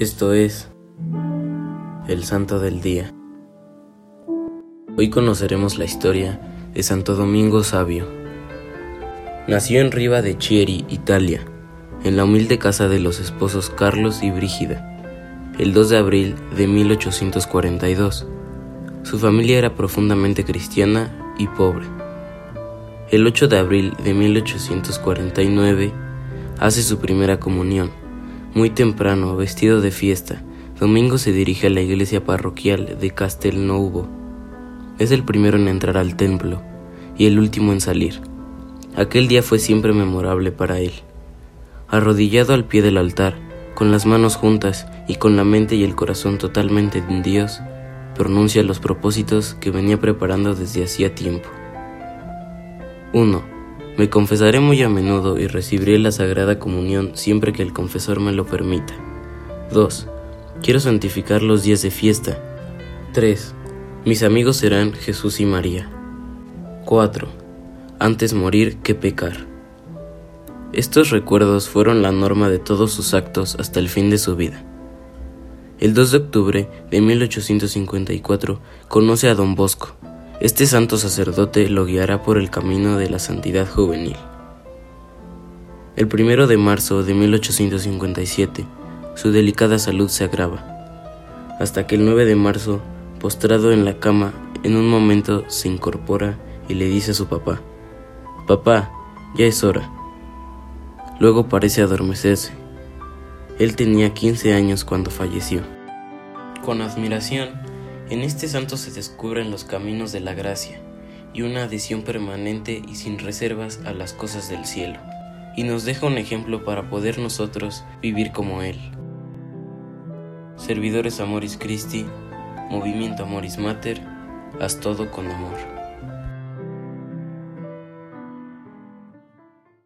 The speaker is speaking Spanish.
Esto es el Santo del Día. Hoy conoceremos la historia de Santo Domingo Sabio. Nació en Riva de Chieri, Italia, en la humilde casa de los esposos Carlos y Brígida, el 2 de abril de 1842. Su familia era profundamente cristiana y pobre. El 8 de abril de 1849 hace su primera comunión muy temprano, vestido de fiesta, Domingo se dirige a la iglesia parroquial de Castelnuovo. Es el primero en entrar al templo y el último en salir. Aquel día fue siempre memorable para él. Arrodillado al pie del altar, con las manos juntas y con la mente y el corazón totalmente en Dios, pronuncia los propósitos que venía preparando desde hacía tiempo. 1. Me confesaré muy a menudo y recibiré la Sagrada Comunión siempre que el confesor me lo permita. 2. Quiero santificar los días de fiesta. 3. Mis amigos serán Jesús y María. 4. Antes morir que pecar. Estos recuerdos fueron la norma de todos sus actos hasta el fin de su vida. El 2 de octubre de 1854 conoce a don Bosco, este santo sacerdote lo guiará por el camino de la santidad juvenil. El primero de marzo de 1857, su delicada salud se agrava, hasta que el 9 de marzo, postrado en la cama, en un momento se incorpora y le dice a su papá, Papá, ya es hora. Luego parece adormecerse. Él tenía 15 años cuando falleció. Con admiración, en este santo se descubren los caminos de la gracia y una adhesión permanente y sin reservas a las cosas del cielo, y nos deja un ejemplo para poder nosotros vivir como Él. Servidores Amoris Christi, Movimiento Amoris Mater, haz todo con amor.